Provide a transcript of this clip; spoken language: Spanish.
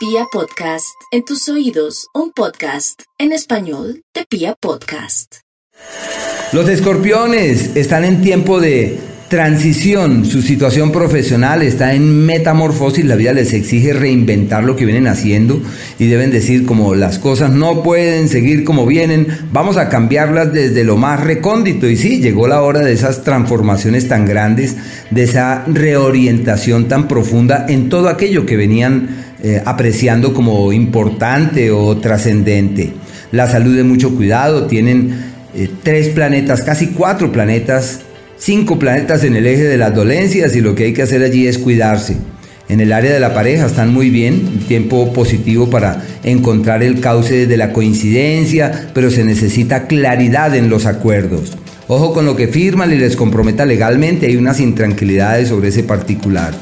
Pia Podcast, en tus oídos, un podcast en español de Pia Podcast. Los escorpiones están en tiempo de transición, su situación profesional está en metamorfosis, la vida les exige reinventar lo que vienen haciendo y deben decir como las cosas no pueden seguir como vienen, vamos a cambiarlas desde lo más recóndito. Y sí, llegó la hora de esas transformaciones tan grandes, de esa reorientación tan profunda en todo aquello que venían eh, apreciando como importante o trascendente. La salud de mucho cuidado, tienen eh, tres planetas, casi cuatro planetas cinco planetas en el eje de las dolencias y lo que hay que hacer allí es cuidarse. En el área de la pareja están muy bien, tiempo positivo para encontrar el cauce de la coincidencia, pero se necesita claridad en los acuerdos. Ojo con lo que firman y les comprometa legalmente, hay unas intranquilidades sobre ese particular.